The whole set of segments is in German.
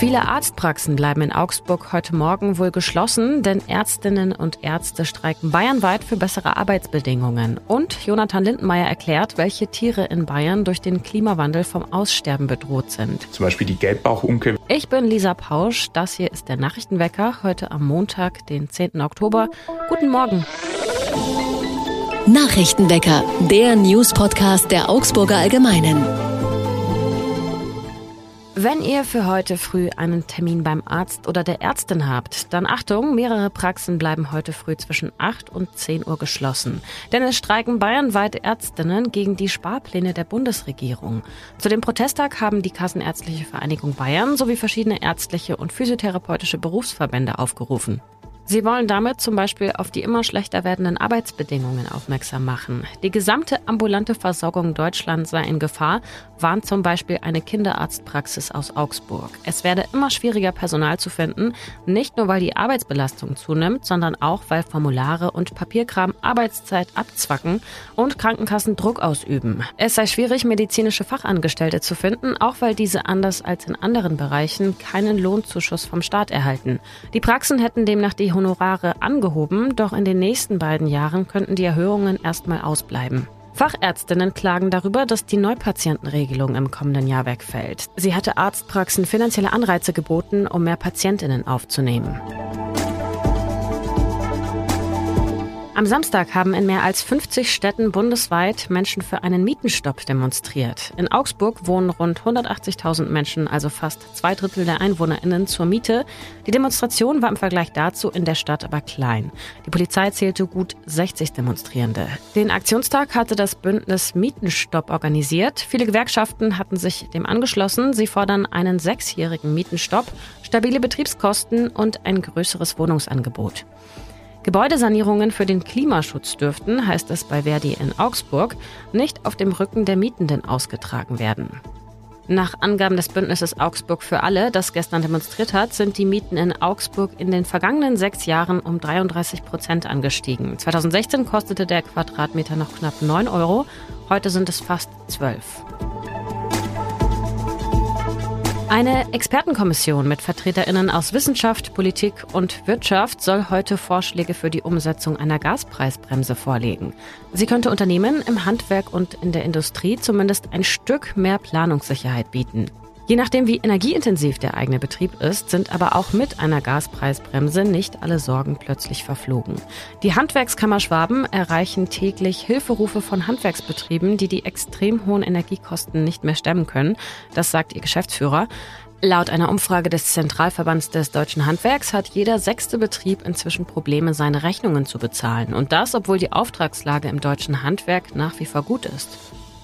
Viele Arztpraxen bleiben in Augsburg heute Morgen wohl geschlossen, denn Ärztinnen und Ärzte streiken bayernweit für bessere Arbeitsbedingungen. Und Jonathan Lindenmeier erklärt, welche Tiere in Bayern durch den Klimawandel vom Aussterben bedroht sind. Zum Beispiel die Gelbbauchunke. Ich bin Lisa Pausch, das hier ist der Nachrichtenwecker, heute am Montag, den 10. Oktober. Guten Morgen. Nachrichtenwecker, der News-Podcast der Augsburger Allgemeinen. Wenn ihr für heute früh einen Termin beim Arzt oder der Ärztin habt, dann Achtung, mehrere Praxen bleiben heute früh zwischen 8 und 10 Uhr geschlossen. Denn es streiken bayernweit Ärztinnen gegen die Sparpläne der Bundesregierung. Zu dem Protesttag haben die Kassenärztliche Vereinigung Bayern sowie verschiedene ärztliche und physiotherapeutische Berufsverbände aufgerufen. Sie wollen damit zum Beispiel auf die immer schlechter werdenden Arbeitsbedingungen aufmerksam machen. Die gesamte ambulante Versorgung Deutschlands sei in Gefahr, warnt zum Beispiel eine Kinderarztpraxis aus Augsburg. Es werde immer schwieriger, Personal zu finden, nicht nur weil die Arbeitsbelastung zunimmt, sondern auch weil Formulare und Papierkram Arbeitszeit abzwacken und Krankenkassen Druck ausüben. Es sei schwierig, medizinische Fachangestellte zu finden, auch weil diese anders als in anderen Bereichen keinen Lohnzuschuss vom Staat erhalten. Die Praxen hätten demnach die Honorare angehoben, doch in den nächsten beiden Jahren könnten die Erhöhungen erstmal ausbleiben. Fachärztinnen klagen darüber, dass die Neupatientenregelung im kommenden Jahr wegfällt. Sie hatte Arztpraxen finanzielle Anreize geboten, um mehr Patientinnen aufzunehmen. Am Samstag haben in mehr als 50 Städten bundesweit Menschen für einen Mietenstopp demonstriert. In Augsburg wohnen rund 180.000 Menschen, also fast zwei Drittel der EinwohnerInnen, zur Miete. Die Demonstration war im Vergleich dazu in der Stadt aber klein. Die Polizei zählte gut 60 Demonstrierende. Den Aktionstag hatte das Bündnis Mietenstopp organisiert. Viele Gewerkschaften hatten sich dem angeschlossen. Sie fordern einen sechsjährigen Mietenstopp, stabile Betriebskosten und ein größeres Wohnungsangebot. Gebäudesanierungen für den Klimaschutz dürften, heißt es bei Verdi in Augsburg, nicht auf dem Rücken der Mietenden ausgetragen werden. Nach Angaben des Bündnisses Augsburg für alle, das gestern demonstriert hat, sind die Mieten in Augsburg in den vergangenen sechs Jahren um 33 Prozent angestiegen. 2016 kostete der Quadratmeter noch knapp 9 Euro, heute sind es fast 12. Eine Expertenkommission mit Vertreterinnen aus Wissenschaft, Politik und Wirtschaft soll heute Vorschläge für die Umsetzung einer Gaspreisbremse vorlegen. Sie könnte Unternehmen im Handwerk und in der Industrie zumindest ein Stück mehr Planungssicherheit bieten. Je nachdem, wie energieintensiv der eigene Betrieb ist, sind aber auch mit einer Gaspreisbremse nicht alle Sorgen plötzlich verflogen. Die Handwerkskammer Schwaben erreichen täglich Hilferufe von Handwerksbetrieben, die die extrem hohen Energiekosten nicht mehr stemmen können. Das sagt ihr Geschäftsführer. Laut einer Umfrage des Zentralverbands des deutschen Handwerks hat jeder sechste Betrieb inzwischen Probleme, seine Rechnungen zu bezahlen. Und das, obwohl die Auftragslage im deutschen Handwerk nach wie vor gut ist.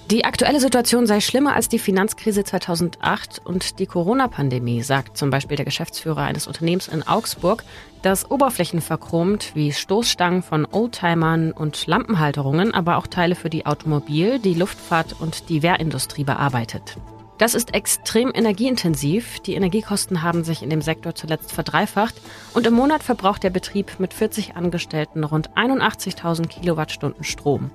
Die aktuelle Situation sei schlimmer als die Finanzkrise 2008 und die Corona-Pandemie, sagt zum Beispiel der Geschäftsführer eines Unternehmens in Augsburg, das Oberflächen verchromt wie Stoßstangen von Oldtimern und Lampenhalterungen, aber auch Teile für die Automobil-, die Luftfahrt- und die Wehrindustrie bearbeitet. Das ist extrem energieintensiv. Die Energiekosten haben sich in dem Sektor zuletzt verdreifacht und im Monat verbraucht der Betrieb mit 40 Angestellten rund 81.000 Kilowattstunden Strom.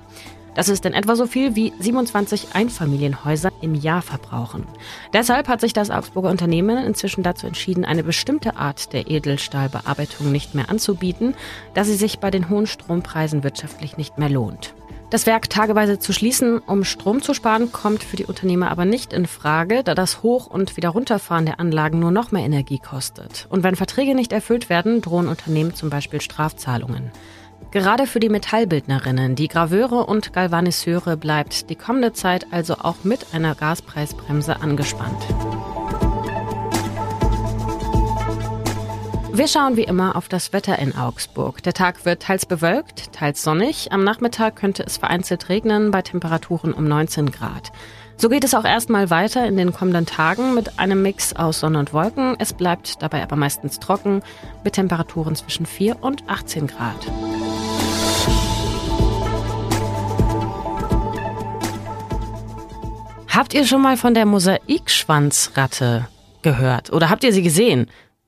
Das ist in etwa so viel wie 27 Einfamilienhäuser im Jahr verbrauchen. Deshalb hat sich das Augsburger Unternehmen inzwischen dazu entschieden, eine bestimmte Art der Edelstahlbearbeitung nicht mehr anzubieten, da sie sich bei den hohen Strompreisen wirtschaftlich nicht mehr lohnt. Das Werk tageweise zu schließen, um Strom zu sparen, kommt für die Unternehmer aber nicht in Frage, da das Hoch- und Wiederrunterfahren der Anlagen nur noch mehr Energie kostet. Und wenn Verträge nicht erfüllt werden, drohen Unternehmen zum Beispiel Strafzahlungen. Gerade für die Metallbildnerinnen, die Graveure und Galvanisseure bleibt die kommende Zeit also auch mit einer Gaspreisbremse angespannt. Wir schauen wie immer auf das Wetter in Augsburg. Der Tag wird teils bewölkt, teils sonnig. Am Nachmittag könnte es vereinzelt regnen bei Temperaturen um 19 Grad. So geht es auch erstmal weiter in den kommenden Tagen mit einem Mix aus Sonne und Wolken. Es bleibt dabei aber meistens trocken mit Temperaturen zwischen 4 und 18 Grad. Habt ihr schon mal von der Mosaikschwanzratte gehört? Oder habt ihr sie gesehen?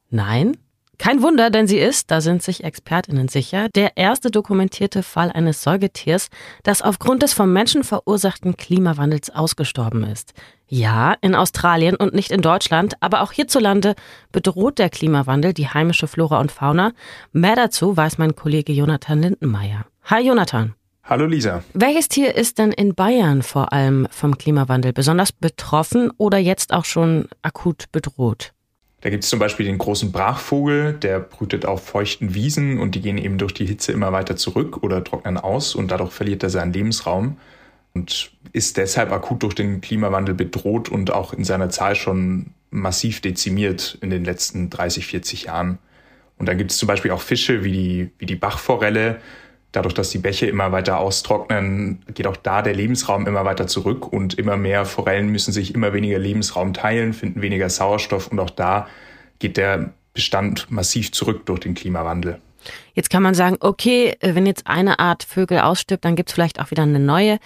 Nein? Kein Wunder, denn sie ist, da sind sich Expertinnen sicher, der erste dokumentierte Fall eines Säugetiers, das aufgrund des vom Menschen verursachten Klimawandels ausgestorben ist. Ja, in Australien und nicht in Deutschland, aber auch hierzulande bedroht der Klimawandel die heimische Flora und Fauna. Mehr dazu weiß mein Kollege Jonathan Lindenmeier. Hi Jonathan. Hallo Lisa. Welches Tier ist denn in Bayern vor allem vom Klimawandel besonders betroffen oder jetzt auch schon akut bedroht? Da gibt es zum Beispiel den großen Brachvogel, der brütet auf feuchten Wiesen und die gehen eben durch die Hitze immer weiter zurück oder trocknen aus und dadurch verliert er seinen Lebensraum und ist deshalb akut durch den Klimawandel bedroht und auch in seiner Zahl schon massiv dezimiert in den letzten 30, 40 Jahren. Und dann gibt es zum Beispiel auch Fische wie die, wie die Bachforelle, dadurch, dass die Bäche immer weiter austrocknen, geht auch da der Lebensraum immer weiter zurück und immer mehr Forellen müssen sich immer weniger Lebensraum teilen, finden weniger Sauerstoff und auch da geht der Bestand massiv zurück durch den Klimawandel. Jetzt kann man sagen, okay, wenn jetzt eine Art Vögel ausstirbt, dann gibt es vielleicht auch wieder eine neue.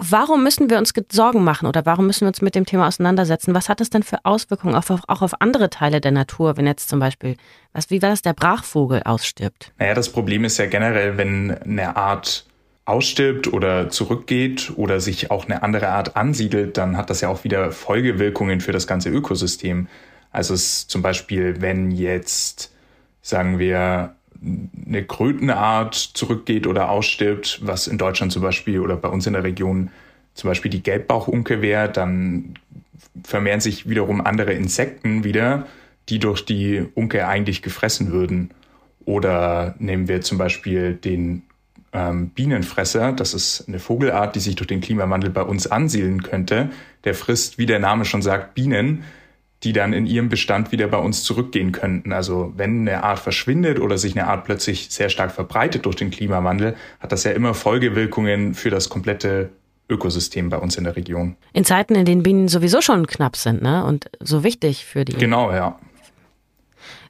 Warum müssen wir uns Sorgen machen oder warum müssen wir uns mit dem Thema auseinandersetzen? Was hat es denn für Auswirkungen auch auf, auch auf andere Teile der Natur, wenn jetzt zum Beispiel, was, wie war das, der Brachvogel ausstirbt? Naja, das Problem ist ja generell, wenn eine Art ausstirbt oder zurückgeht oder sich auch eine andere Art ansiedelt, dann hat das ja auch wieder Folgewirkungen für das ganze Ökosystem. Also es zum Beispiel, wenn jetzt, sagen wir, eine Krötenart zurückgeht oder ausstirbt, was in Deutschland zum Beispiel oder bei uns in der Region zum Beispiel die Gelbbauchunke wäre, dann vermehren sich wiederum andere Insekten wieder, die durch die Unke eigentlich gefressen würden. Oder nehmen wir zum Beispiel den ähm, Bienenfresser, das ist eine Vogelart, die sich durch den Klimawandel bei uns ansiedeln könnte. Der frisst, wie der Name schon sagt, Bienen die dann in ihrem Bestand wieder bei uns zurückgehen könnten. Also wenn eine Art verschwindet oder sich eine Art plötzlich sehr stark verbreitet durch den Klimawandel, hat das ja immer Folgewirkungen für das komplette Ökosystem bei uns in der Region. In Zeiten, in denen Bienen sowieso schon knapp sind, ne? Und so wichtig für die. Genau, ja.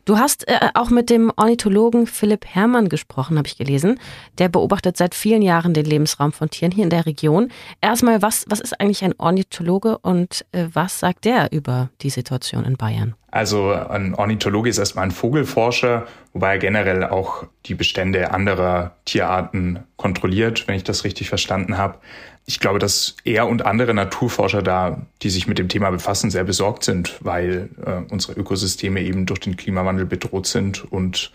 Du hast äh, auch mit dem Ornithologen Philipp Herrmann gesprochen, habe ich gelesen. Der beobachtet seit vielen Jahren den Lebensraum von Tieren hier in der Region. Erstmal, was, was ist eigentlich ein Ornithologe und äh, was sagt der über die Situation in Bayern? Also ein Ornithologe ist erstmal ein Vogelforscher, wobei er generell auch die Bestände anderer Tierarten kontrolliert, wenn ich das richtig verstanden habe ich glaube, dass er und andere Naturforscher da, die sich mit dem Thema befassen, sehr besorgt sind, weil äh, unsere Ökosysteme eben durch den Klimawandel bedroht sind und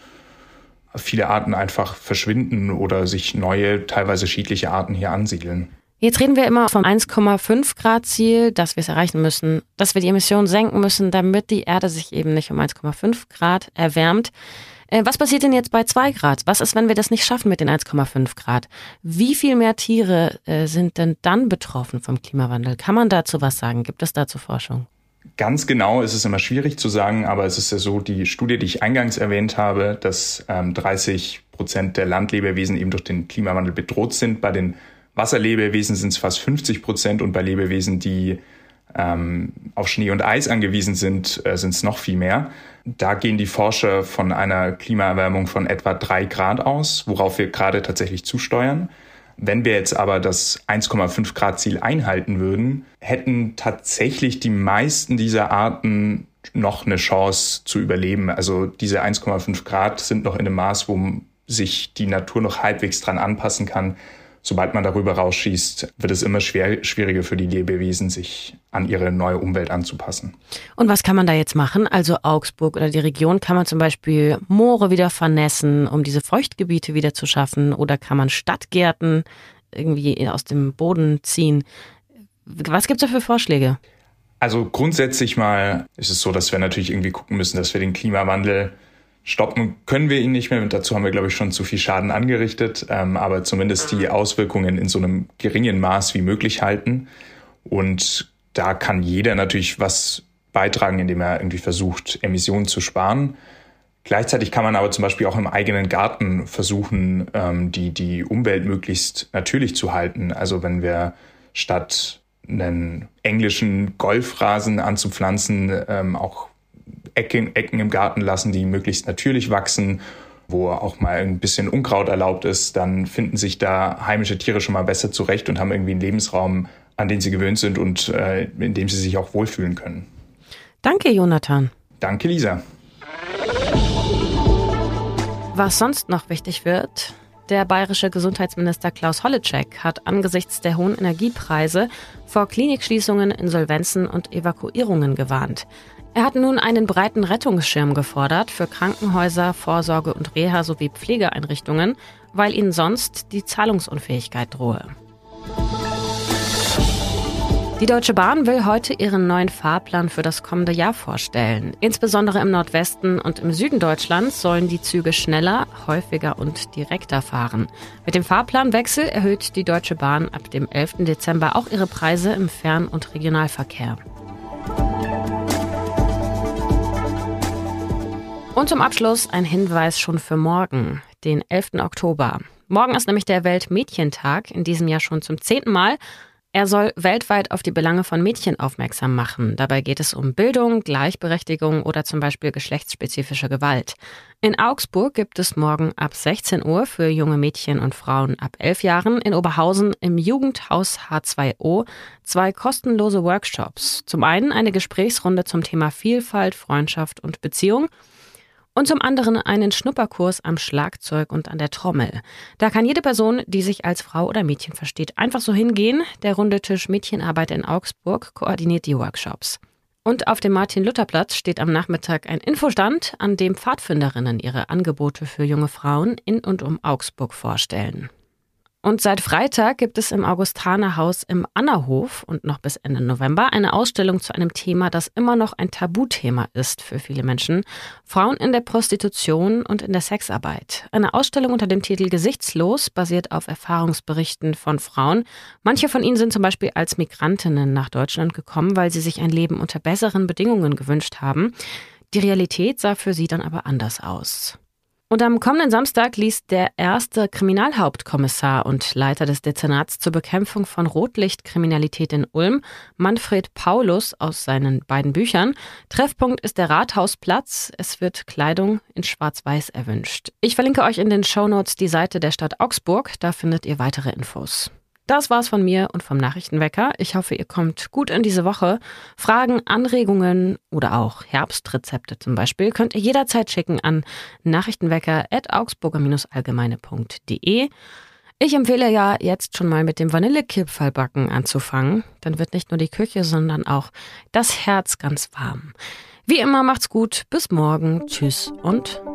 viele Arten einfach verschwinden oder sich neue, teilweise schädliche Arten hier ansiedeln. Jetzt reden wir immer vom 1,5 Grad Ziel, dass wir es erreichen müssen, dass wir die Emissionen senken müssen, damit die Erde sich eben nicht um 1,5 Grad erwärmt. Äh, was passiert denn jetzt bei 2 Grad? Was ist, wenn wir das nicht schaffen mit den 1,5 Grad? Wie viel mehr Tiere äh, sind denn dann betroffen vom Klimawandel? Kann man dazu was sagen? Gibt es dazu Forschung? Ganz genau ist es immer schwierig zu sagen, aber es ist ja so, die Studie, die ich eingangs erwähnt habe, dass ähm, 30 Prozent der Landlebewesen eben durch den Klimawandel bedroht sind. Bei den Wasserlebewesen sind es fast 50 Prozent und bei Lebewesen, die ähm, auf Schnee und Eis angewiesen sind, äh, sind es noch viel mehr. Da gehen die Forscher von einer Klimaerwärmung von etwa drei Grad aus, worauf wir gerade tatsächlich zusteuern. Wenn wir jetzt aber das 1,5 Grad Ziel einhalten würden, hätten tatsächlich die meisten dieser Arten noch eine Chance zu überleben. Also diese 1,5 Grad sind noch in einem Maß, wo sich die Natur noch halbwegs dran anpassen kann sobald man darüber rausschießt, wird es immer schwer, schwieriger für die Lebewesen, sich an ihre neue Umwelt anzupassen. Und was kann man da jetzt machen? Also Augsburg oder die Region, kann man zum Beispiel Moore wieder vernässen, um diese Feuchtgebiete wieder zu schaffen? Oder kann man Stadtgärten irgendwie aus dem Boden ziehen? Was gibt es da für Vorschläge? Also grundsätzlich mal ist es so, dass wir natürlich irgendwie gucken müssen, dass wir den Klimawandel Stoppen können wir ihn nicht mehr. Dazu haben wir, glaube ich, schon zu viel Schaden angerichtet. Ähm, aber zumindest die Auswirkungen in so einem geringen Maß wie möglich halten. Und da kann jeder natürlich was beitragen, indem er irgendwie versucht, Emissionen zu sparen. Gleichzeitig kann man aber zum Beispiel auch im eigenen Garten versuchen, ähm, die, die Umwelt möglichst natürlich zu halten. Also wenn wir statt einen englischen Golfrasen anzupflanzen, ähm, auch Ecken, Ecken im Garten lassen, die möglichst natürlich wachsen, wo auch mal ein bisschen Unkraut erlaubt ist, dann finden sich da heimische Tiere schon mal besser zurecht und haben irgendwie einen Lebensraum, an den sie gewöhnt sind und äh, in dem sie sich auch wohlfühlen können. Danke, Jonathan. Danke, Lisa. Was sonst noch wichtig wird, der bayerische Gesundheitsminister Klaus Holleczek hat angesichts der hohen Energiepreise vor Klinikschließungen, Insolvenzen und Evakuierungen gewarnt. Er hat nun einen breiten Rettungsschirm gefordert für Krankenhäuser, Vorsorge- und Reha sowie Pflegeeinrichtungen, weil ihnen sonst die Zahlungsunfähigkeit drohe. Die Deutsche Bahn will heute ihren neuen Fahrplan für das kommende Jahr vorstellen. Insbesondere im Nordwesten und im Süden Deutschlands sollen die Züge schneller, häufiger und direkter fahren. Mit dem Fahrplanwechsel erhöht die Deutsche Bahn ab dem 11. Dezember auch ihre Preise im Fern- und Regionalverkehr. Und zum Abschluss ein Hinweis schon für morgen, den 11. Oktober. Morgen ist nämlich der Weltmädchentag, in diesem Jahr schon zum zehnten Mal. Er soll weltweit auf die Belange von Mädchen aufmerksam machen. Dabei geht es um Bildung, Gleichberechtigung oder zum Beispiel geschlechtsspezifische Gewalt. In Augsburg gibt es morgen ab 16 Uhr für junge Mädchen und Frauen ab 11 Jahren in Oberhausen im Jugendhaus H2O zwei kostenlose Workshops. Zum einen eine Gesprächsrunde zum Thema Vielfalt, Freundschaft und Beziehung und zum anderen einen Schnupperkurs am Schlagzeug und an der Trommel. Da kann jede Person, die sich als Frau oder Mädchen versteht, einfach so hingehen. Der runde Tisch Mädchenarbeit in Augsburg koordiniert die Workshops. Und auf dem Martin-Luther-Platz steht am Nachmittag ein Infostand, an dem Pfadfinderinnen ihre Angebote für junge Frauen in und um Augsburg vorstellen. Und seit Freitag gibt es im Augustanerhaus im Annerhof und noch bis Ende November eine Ausstellung zu einem Thema, das immer noch ein Tabuthema ist für viele Menschen. Frauen in der Prostitution und in der Sexarbeit. Eine Ausstellung unter dem Titel Gesichtslos basiert auf Erfahrungsberichten von Frauen. Manche von ihnen sind zum Beispiel als Migrantinnen nach Deutschland gekommen, weil sie sich ein Leben unter besseren Bedingungen gewünscht haben. Die Realität sah für sie dann aber anders aus. Und am kommenden Samstag liest der erste Kriminalhauptkommissar und Leiter des Dezernats zur Bekämpfung von Rotlichtkriminalität in Ulm, Manfred Paulus, aus seinen beiden Büchern. Treffpunkt ist der Rathausplatz. Es wird Kleidung in Schwarz-Weiß erwünscht. Ich verlinke euch in den Shownotes die Seite der Stadt Augsburg. Da findet ihr weitere Infos. Das war's von mir und vom Nachrichtenwecker. Ich hoffe, ihr kommt gut in diese Woche. Fragen, Anregungen oder auch Herbstrezepte zum Beispiel könnt ihr jederzeit schicken an nachrichtenwecker.augsburger-allgemeine.de. Ich empfehle ja jetzt schon mal mit dem Vanillekipferlbacken anzufangen. Dann wird nicht nur die Küche, sondern auch das Herz ganz warm. Wie immer macht's gut, bis morgen, tschüss und